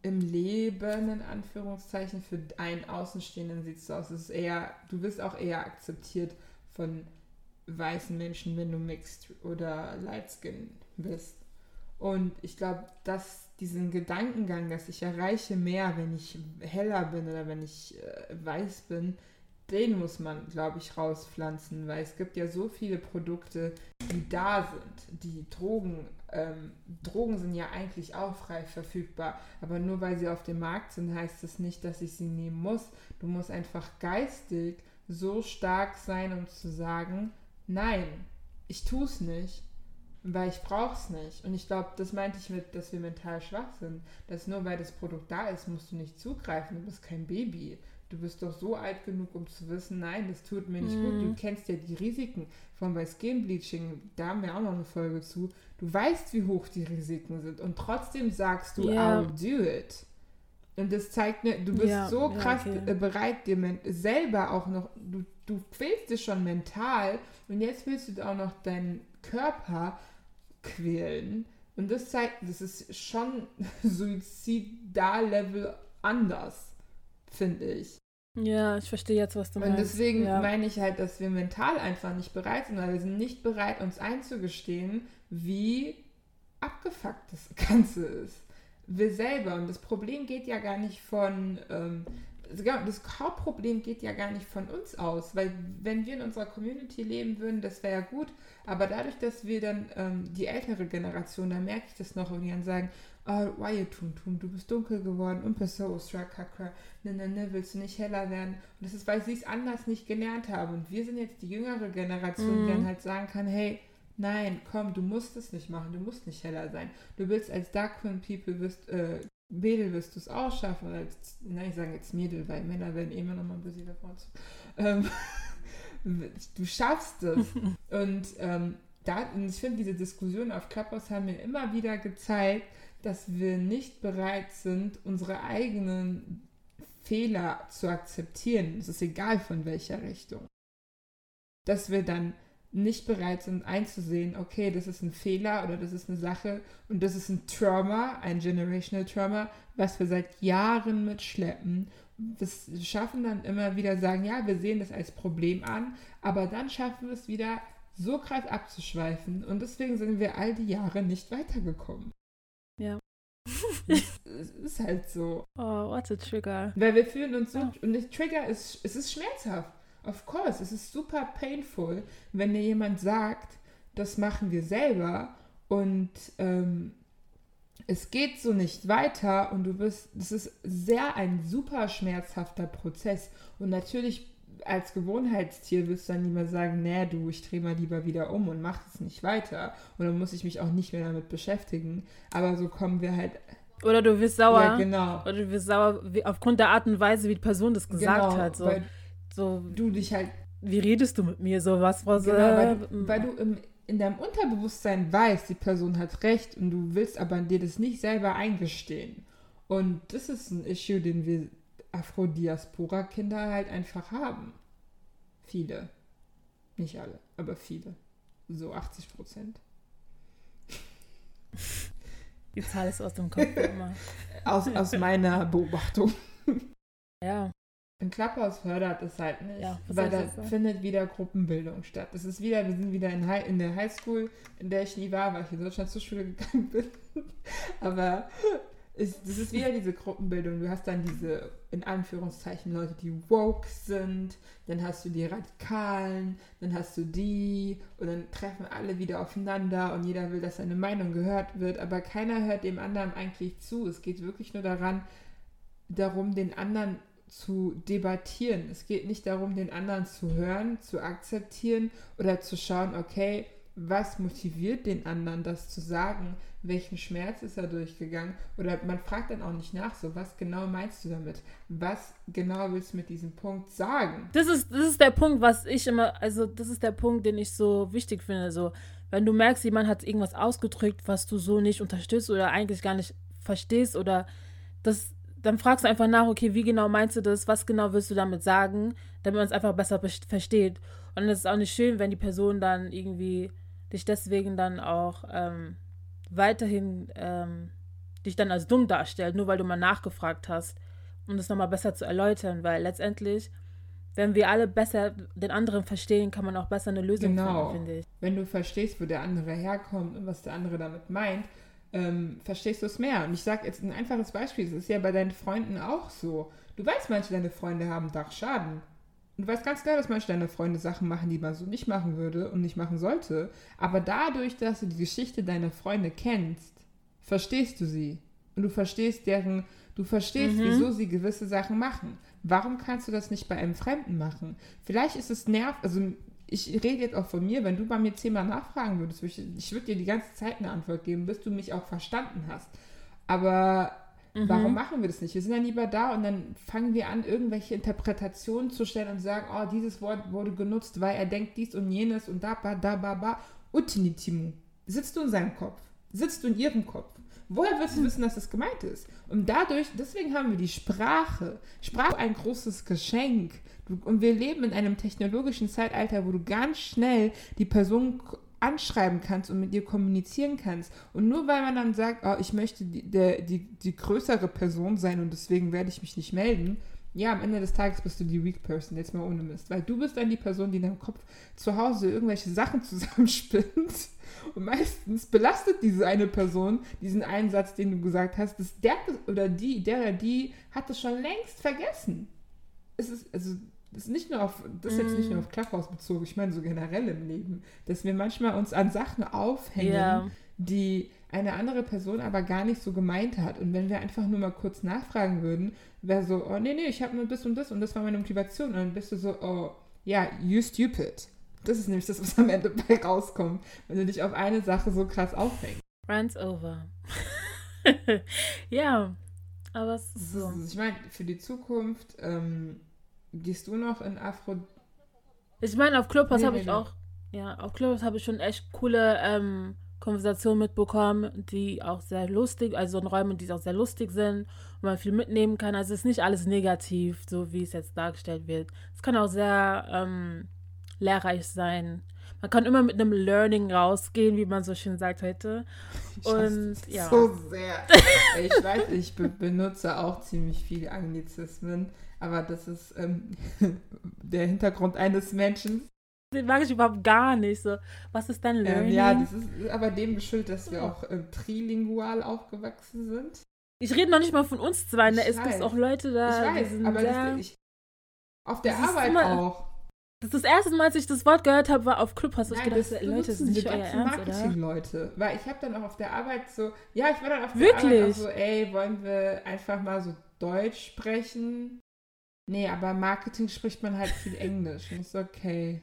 im Leben, in Anführungszeichen, für einen Außenstehenden sieht es so aus. Es ist eher, du wirst auch eher akzeptiert von weißen Menschen, wenn du mixed oder light skin bist. Und ich glaube, dass diesen Gedankengang, dass ich erreiche mehr, wenn ich heller bin oder wenn ich äh, weiß bin, den muss man, glaube ich, rauspflanzen, weil es gibt ja so viele Produkte, die da sind. Die Drogen, ähm, Drogen sind ja eigentlich auch frei verfügbar, aber nur weil sie auf dem Markt sind, heißt das nicht, dass ich sie nehmen muss. Du musst einfach geistig so stark sein, um zu sagen, nein, ich tue es nicht, weil ich brauche es nicht. Und ich glaube, das meinte ich mit, dass wir mental schwach sind. Dass nur weil das Produkt da ist, musst du nicht zugreifen. Du bist kein Baby. Du bist doch so alt genug, um zu wissen, nein, das tut mir nicht mm. gut. Du mhm. kennst ja die Risiken von bei Skin Bleaching. Da haben wir auch noch eine Folge zu. Du weißt, wie hoch die Risiken sind. Und trotzdem sagst du, yeah. I'll do it. Und das zeigt mir, du bist ja, so krass ja, okay. Äh, bereit, dir selber auch noch, du, du quälst dich schon mental und jetzt willst du auch noch deinen Körper quälen, Und das zeigt, das ist schon Suizidal-Level anders, finde ich. Ja, ich verstehe jetzt, was du Und meinst. deswegen ja. meine ich halt, dass wir mental einfach nicht bereit sind, weil wir sind nicht bereit, uns einzugestehen, wie abgefuckt das Ganze ist. Wir selber. Und das Problem geht ja gar nicht von. Ähm, das Hauptproblem geht ja gar nicht von uns aus, weil wenn wir in unserer Community leben würden, das wäre ja gut, aber dadurch, dass wir dann ähm, die ältere Generation, da merke ich das noch, wenn die dann sagen, oh, why you tum tum, du bist dunkel geworden und bist so strakakra, ne, ne, ne, willst du nicht heller werden? Und das ist, weil sie es anders nicht gelernt haben und wir sind jetzt die jüngere Generation, Mhm. die dann halt sagen kann, hey, nein, komm, du musst es nicht machen, du musst nicht heller sein. Du willst als Dark Queen People, wirst, äh, Mädel wirst du es auch schaffen, oder als, nein, ich sage jetzt Mädel, weil Männer werden eh immer noch mal ein bisschen davon zu. Ähm, du schaffst es. und ähm, da, und ich finde, diese Diskussionen auf Clubhouse haben mir immer wieder gezeigt, dass wir nicht bereit sind, unsere eigenen Fehler zu akzeptieren. Es ist egal von welcher Richtung. Dass wir dann nicht bereit sind einzusehen, okay, das ist ein Fehler oder das ist eine Sache und das ist ein Trauma, ein Generational Trauma, was wir seit Jahren mitschleppen. Das schaffen dann immer wieder sagen, ja, wir sehen das als Problem an, aber dann schaffen wir es wieder so krass abzuschweifen und deswegen sind wir all die Jahre nicht weitergekommen. Ja. es ist halt so. Oh, what a trigger. Weil wir fühlen uns so, Ja. und der Trigger ist, es ist schmerzhaft. Of course, es ist super painful, wenn dir jemand sagt, das machen wir selber und ähm, es geht so nicht weiter und du bist, das ist sehr ein super schmerzhafter Prozess. Und natürlich als Gewohnheitstier wirst du dann lieber sagen, nee, du, ich drehe mal lieber wieder um und mach es nicht weiter. Und dann muss ich mich auch nicht mehr damit beschäftigen. Aber so kommen wir halt, Oder du wirst sauer. ja genau, Oder du wirst sauer aufgrund der Art und Weise, wie die Person das gesagt genau, hat. So, weil so, du dich halt wie redest du mit mir? So was, was Genau, äh, weil du, weil du im, in deinem Unterbewusstsein weißt, die Person hat recht und du willst aber dir das nicht selber eingestehen. Und das ist ein Issue, den wir Afrodiaspora-Kinder halt einfach haben. Viele. Nicht alle, aber viele. So 80 Prozent. die Zahl ist aus dem Kopf immer. Aus, aus meiner Beobachtung. Ja, In Clubhouse fördert es halt nicht, Ja, weil da findet wieder Gruppenbildung statt. Es ist wieder, wir sind wieder in, High, in der Highschool, in der ich nie war, weil ich in Deutschland zur Schule gegangen bin. Aber es, das ist wieder diese Gruppenbildung. Du hast dann diese, in Anführungszeichen, Leute, die woke sind, dann hast du die Radikalen, dann hast du die und dann treffen alle wieder aufeinander und jeder will, dass seine Meinung gehört wird, aber keiner hört dem anderen eigentlich zu. Es geht wirklich nur daran, darum, den anderen zu debattieren. Es geht nicht darum, den anderen zu hören, zu akzeptieren oder zu schauen, okay, was motiviert den anderen, das zu sagen? Welchen Schmerz ist er durchgegangen? Oder man fragt dann auch nicht nach, so, was genau meinst du damit? Was genau willst du mit diesem Punkt sagen? das ist, das ist der Punkt, was ich immer, also das ist der Punkt, den ich so wichtig finde. So, wenn du merkst, jemand hat irgendwas ausgedrückt, was du so nicht unterstützt oder eigentlich gar nicht verstehst oder das, dann fragst du einfach nach, okay, wie genau meinst du das? Was genau willst du damit sagen, damit man es einfach besser versteht? Und dann ist es auch nicht schön, wenn die Person dann irgendwie dich deswegen dann auch ähm, weiterhin ähm, dich dann als dumm darstellt, nur weil du mal nachgefragt hast, um das nochmal besser zu erläutern, weil letztendlich, wenn wir alle besser den anderen verstehen, kann man auch besser eine Lösung Genau. finden, finde ich. Wenn du verstehst, wo der andere herkommt und was der andere damit meint, ähm, verstehst du es mehr. Und ich sage jetzt ein einfaches Beispiel, das ist ja bei deinen Freunden auch so. Du weißt, manche deine Freunde haben Dachschaden. Und du weißt ganz genau, dass manche deine Freunde Sachen machen, die man so nicht machen würde und nicht machen sollte. Aber dadurch, dass du die Geschichte deiner Freunde kennst, verstehst du sie. Und du verstehst deren, du verstehst, Mhm. wieso sie gewisse Sachen machen. Warum kannst du das nicht bei einem Fremden machen? Vielleicht ist es nerv, also ich rede jetzt auch von mir, wenn du bei mir zehnmal nachfragen würdest, würd ich, ich würde dir die ganze Zeit eine Antwort geben, bis du mich auch verstanden hast. Aber Mhm. warum machen wir das nicht? Wir sind dann lieber da und dann fangen wir an, irgendwelche Interpretationen zu stellen und sagen, oh, dieses Wort wurde genutzt, weil er denkt dies und jenes und da, ba, da, ba, ba. Utinitimu. Sitzt du in seinem Kopf? Sitzt du in ihrem Kopf? Woher wirst du wissen, dass das gemeint ist? Und dadurch, deswegen haben wir die Sprache. Sprache ist ein großes Geschenk. Und wir leben in einem technologischen Zeitalter, wo du ganz schnell die Person anschreiben kannst und mit ihr kommunizieren kannst. Und nur weil man dann sagt, oh, ich möchte die, der, die, die größere Person sein und deswegen werde ich mich nicht melden, ja, am Ende des Tages bist du die Weak Person, jetzt mal ohne Mist. Weil du bist dann die Person, die in deinem Kopf zu Hause irgendwelche Sachen zusammenspinnt. Und meistens belastet diese eine Person diesen einen Satz, den du gesagt hast, dass der oder die, der oder die hat es schon längst vergessen. Es ist, also, das ist nicht nur auf, das ist jetzt nicht nur auf Clubhouse bezogen, ich meine so generell im Leben, dass wir manchmal uns an Sachen aufhängen, Ja. die eine andere Person aber gar nicht so gemeint hat. Und wenn wir einfach nur mal kurz nachfragen würden, wäre so, oh nee, nee, ich habe nur das und das und das war meine Motivation. Und dann bist du so, oh ja, you stupid. Das ist nämlich das, was am Ende bei rauskommt, wenn du dich auf eine Sache so krass aufhängst. Runs over. ja, aber es ist so. Ich meine, für die Zukunft ähm, gehst du noch in Afro. Ich meine, auf Clubhouse Nee, habe nee, ich nee. auch, ja, auf Clubhouse habe ich schon echt coole ähm, Konversationen mitbekommen, die auch sehr lustig, also in Räumen, die auch sehr lustig sind, wo man viel mitnehmen kann. Also es ist nicht alles negativ, so wie es jetzt dargestellt wird. Es kann auch sehr ähm, lehrreich sein. Man kann immer mit einem Learning rausgehen, wie man so schön sagt heute. Ich Und ja. So sehr. ich weiß, ich be benutze auch ziemlich viele Anglizismen, aber das ist ähm, der Hintergrund eines Menschen. Den mag ich überhaupt gar nicht. So, was ist dein Ähm, Learning? ja, das ist aber dem geschuldet, dass wir auch ähm, trilingual aufgewachsen sind. ich rede noch nicht mal von uns zwei, ne? Ich Es gibt auch Leute da, ich weiß, sind aber sehr... das, ich, auf der Das Arbeit immer- auch. Das ist das erste Mal, als ich das Wort gehört habe, war auf Clubhouse. Ich gedacht, das Leute, das benutzen ist die nicht euer Ernst, oder? Marketing-Leute. Weil ich habe dann auch auf der Arbeit so, ja, ich war dann auf der Wirklich? Arbeit auch so, ey, wollen wir einfach mal so Deutsch sprechen? Nee, aber Marketing spricht man halt viel Englisch. Und so, okay.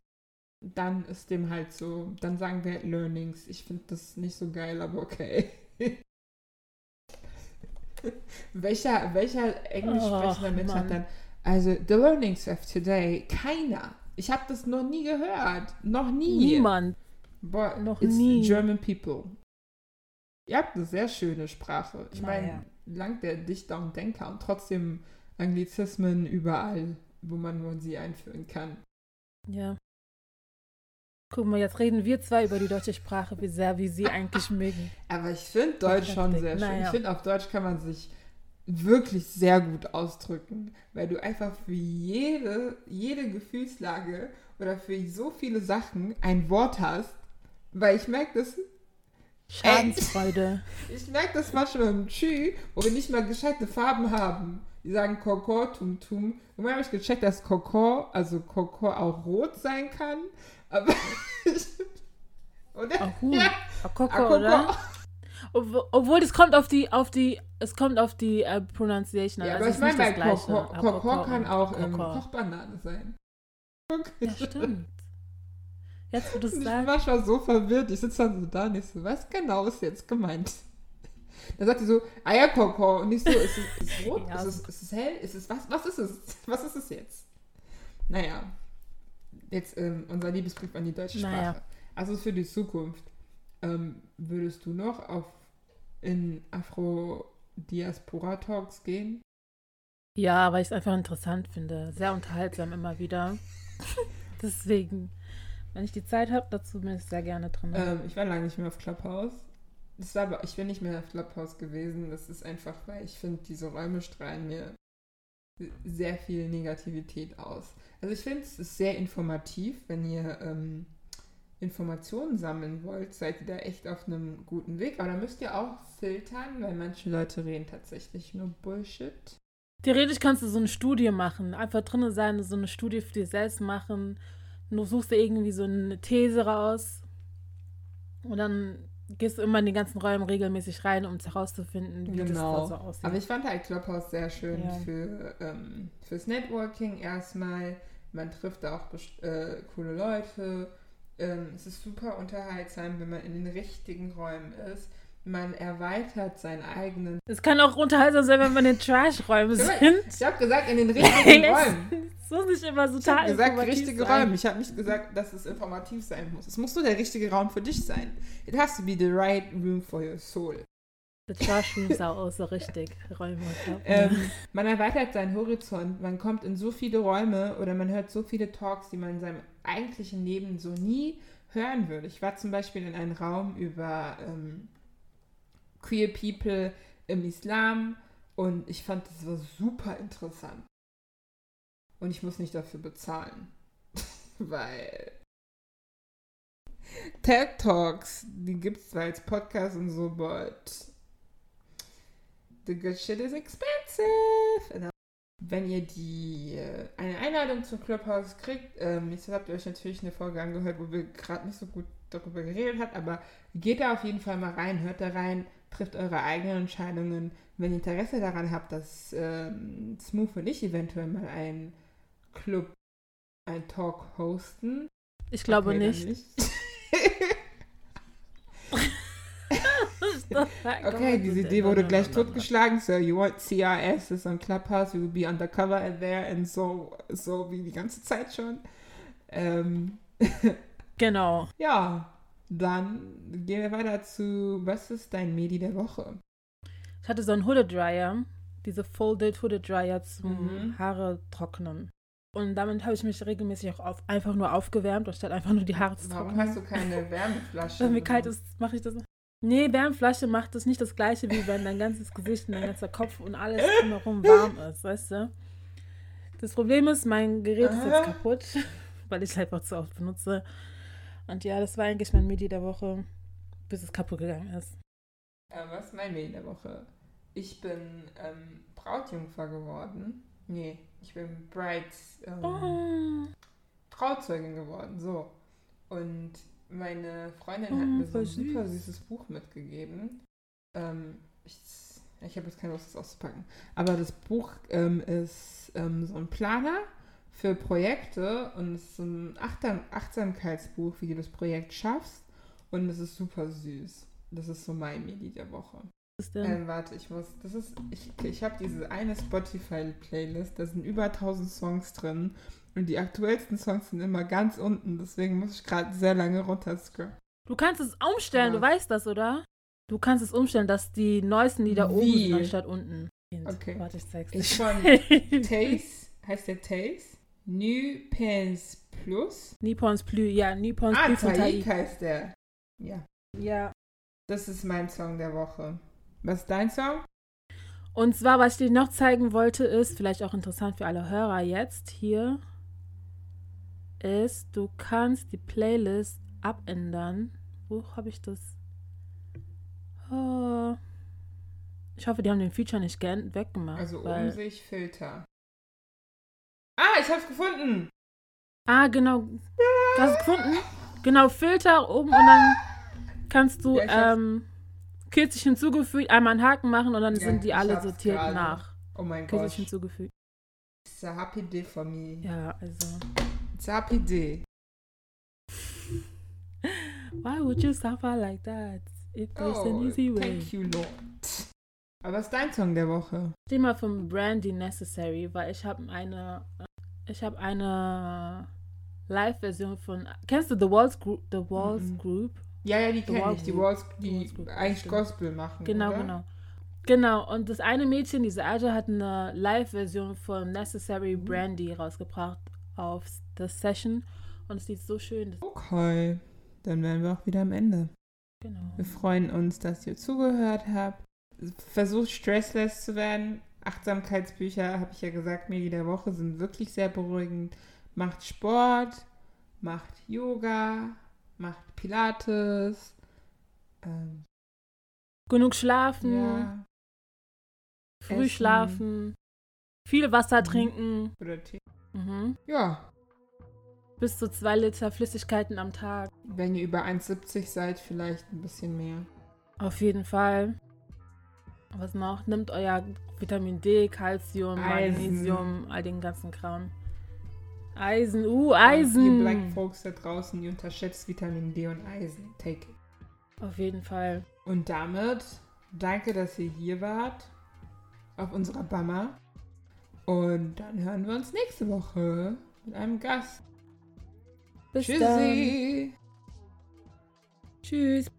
Dann ist dem halt so, dann sagen wir halt Learnings. Ich finde das nicht so geil, aber okay. welcher, welcher englisch sprechender Mensch Mann. hat dann, also, the learnings of today, keiner. Ich habe das noch nie gehört. Noch nie. Niemand. Boah, Noch it's nie. German people. Ihr habt eine sehr schöne Sprache. Ich meine, lang der Dichter und Denker und trotzdem Anglizismen überall, wo man nur sie einführen kann. Ja. Guck mal, jetzt reden wir zwei über die deutsche Sprache, wie sehr wir sie eigentlich mögen. Aber ich finde Deutsch schon sehr schön. Naja. Ich finde, auf Deutsch kann man sich wirklich sehr gut ausdrücken, weil du einfach für jede, jede Gefühlslage oder für so viele Sachen ein Wort hast. Weil ich merke das Schadensfreude. Ich merke das manchmal im Tschü, wo wir nicht mal gescheite Farben haben. Die sagen Koko, Tum Tum. Irgendwann habe ich gecheckt, dass Koko, also Koko auch rot sein kann. Aber oder? Ahu. Ja, Akoko, Akoko. oder? Obwohl, es kommt auf die, auf die, es kommt auf die äh, Pronunciation. Ja, also aber ich meine, nicht bei das Gleiche. Koko, Koko Akoko kann auch ähm. Kochbanane sein. Ja, stimmt. Jetzt, wo du es Ich bin sagst. manchmal so verwirrt. Ich sitze dann so da und ich so, was genau ist jetzt gemeint? Dann sagt sie so, Eierkoko. Und ich so, ist es, ist es rot? Ja. Ist, es, ist es hell? Ist es was? Was ist es? Was ist es jetzt? Naja, jetzt ähm, unser Liebesbrief an die deutsche Sprache. Naja. Also für die Zukunft, ähm, würdest du noch auf in Afro-Diaspora-Talks gehen? Ja, weil ich es einfach interessant finde. Sehr unterhaltsam immer wieder. Deswegen, wenn ich die Zeit habe, dazu bin ich sehr gerne drin. Ähm, ich war lange nicht mehr auf Clubhouse. Das war aber, ich bin nicht mehr auf Clubhouse gewesen. Das ist einfach, weil ich finde, diese Räume strahlen mir sehr viel Negativität aus. Also ich finde, es ist sehr informativ, wenn ihr ähm, Informationen sammeln wollt, seid ihr da echt auf einem guten Weg. Aber da müsst ihr auch filtern, weil manche Leute reden tatsächlich nur Bullshit. Theoretisch kannst du so eine Studie machen. Einfach drinnen sein, so eine Studie für dich selbst machen. Du suchst dir irgendwie so eine These raus. Und dann gehst du immer in die ganzen Räume regelmäßig rein, um herauszufinden, wie Genau. das da so aussieht. Aber ich fand halt Clubhouse sehr schön Ja. für, ähm, fürs Networking erstmal. Man trifft da auch äh, coole Leute. Ähm, es ist super unterhaltsam, wenn man in den richtigen Räumen ist. Man erweitert seinen eigenen. es kann auch unterhaltsam sein, wenn wir in Trash-Räumen sind. Ich habe gesagt, in den richtigen Räumen. Es muss nicht immer so Ich habe gesagt, richtige sein. Räume. Ich habe nicht gesagt, dass es informativ sein muss. Es muss nur der richtige Raum für dich sein. It has to be the right room for your soul. The Trash Rooms auch so richtig Räume. Ähm, man erweitert seinen Horizont, man kommt in so viele Räume oder man hört so viele Talks, die man in seinem eigentlichen Leben so nie hören würde. Ich war zum Beispiel in einem Raum über ähm, Queer People im Islam und ich fand das war super interessant. Und ich muss nicht dafür bezahlen. Weil TED Talks, die gibt es zwar als Podcast und so, but the good shit is expensive. Wenn ihr die äh, eine Einladung zum Clubhouse kriegt, ähm, jetzt habt ihr euch natürlich eine Folge angehört, wo wir gerade nicht so gut darüber geredet haben, aber geht da auf jeden Fall mal rein, hört da rein, trifft eure eigenen Entscheidungen. Wenn ihr Interesse daran habt, dass ähm, Smooth und ich eventuell mal einen Club, einen Talk hosten. Ich glaube okay, nicht. nicht. okay, diese Idee wurde gleich totgeschlagen. So, you want CRS is on Clubhouse, we will be undercover there and so, so wie die ganze Zeit schon. Ähm, genau. Ja, dann gehen wir weiter zu, was ist dein Medi der Woche? Ich hatte so einen Hooded Dryer, diese Folded Hooded Dryer zum Mhm. Haare trocknen. Und damit habe ich mich regelmäßig auch auf, einfach nur aufgewärmt, anstatt einfach nur die Haare zu Warum trocknen. hast du keine Wärmeflasche? Wenn mir kalt ist, mache ich das. Nee, Wärmflasche macht das nicht das gleiche, wie wenn dein ganzes Gesicht und dein ganzer Kopf und alles drumherum warm ist, weißt du? Das Problem ist, mein Gerät ist Aha. jetzt kaputt, weil ich es einfach zu oft benutze. Und ja, das war eigentlich mein Medi der Woche, bis es kaputt gegangen ist. Äh, was ist mein Medi der Woche? Ich bin ähm, Brautjungfer geworden. Nee, ich bin Brides ähm, Oh, Trauzeugin geworden. So. Und meine Freundin hat Oh, mir so ein super süß. süßes Buch mitgegeben. Ähm, ich ich habe jetzt keine Lust, das auszupacken. Aber das Buch ähm, ist ähm, so ein Planer für Projekte und es ist so ein Achtsam Achtsamkeitsbuch, wie du das Projekt schaffst. Und es ist super süß. Das ist so mein Medi der Woche. was ist denn? Ähm, warte, ich muss. Das ist. Ich, ich habe diese eine Spotify-Playlist, da sind über 1000 Songs drin. Und die aktuellsten Songs sind immer ganz unten. Deswegen muss ich gerade sehr lange runterscrollen. Du kannst es umstellen, du Was? weißt das, oder? Du kannst es umstellen, dass die neuesten Lieder oben Wie? sind, anstatt unten. Okay. Warte, ich zeig's dir. von Taste. Heißt der Taste? New Pens Plus. Nippons Plus, ja, Nippons Ah, Plus von Taik Tai. heißt der. Ja. Ja. Das ist mein Song der Woche. Was ist dein Song? Und zwar, was ich dir noch zeigen wollte, ist, vielleicht auch interessant für alle Hörer jetzt hier, ist, du kannst die Playlist abändern. Wo habe ich das? Oh. Ich hoffe, die haben den Feature nicht gern weggemacht. Also weil, Umsicht Filter. Ah, ich hab's gefunden. ah, genau. Du hast es gefunden? Genau, Filter oben und dann kannst du Ja, ähm, kürzlich hinzugefügt, einmal einen Haken machen und dann Ja, sind die alle sortiert gerade. nach. Oh mein Kürzlich Gott. hinzugefügt. It's a happy day for me. Ja, also. It's a happy day. Why would you suffer like that? There's an Oh, easy way. thank you, Lord. Aber was ist dein Song der Woche? Thema von Brandy Necessary, weil ich habe eine, ich habe eine Live-Version von, kennst du The Walls Group? The Walls Mhm. Group? Ja, ja, die kenne ich. Die. Walls, die Walls Group, eigentlich stimmt. Gospel machen. Genau, oder? genau. Genau, und das eine Mädchen, diese Aja, hat eine Live-Version von Necessary Mhm. Brandy rausgebracht auf The Session und es sieht so schön. Okay. Dann wären wir auch wieder am Ende. Genau. Wir freuen uns, dass ihr zugehört habt. Versucht stressless zu werden. Achtsamkeitsbücher, habe ich ja gesagt, Medi der Woche sind wirklich sehr beruhigend. Macht Sport, macht Yoga, macht Pilates. Ähm, Genug schlafen, ja. früh Essen. schlafen, viel Wasser Mhm. trinken. Oder Tee. Mhm. Ja. Bis zu zwei Liter Flüssigkeiten am Tag. Wenn ihr über 1,70 seid, vielleicht ein bisschen mehr. Auf jeden Fall. Was noch? Nimmt euer Vitamin D, Calcium. Magnesium, all den ganzen Kram. Eisen, uh, Ihr Eisen. Black Folks da draußen, ihr unterschätzt Vitamin D und Eisen. Take it. Auf jeden Fall. Und damit danke, dass ihr hier wart auf unserer Bammer. Und dann hören wir uns nächste Woche mit einem Gast. Bis dann. Tschüssi. Tschüss.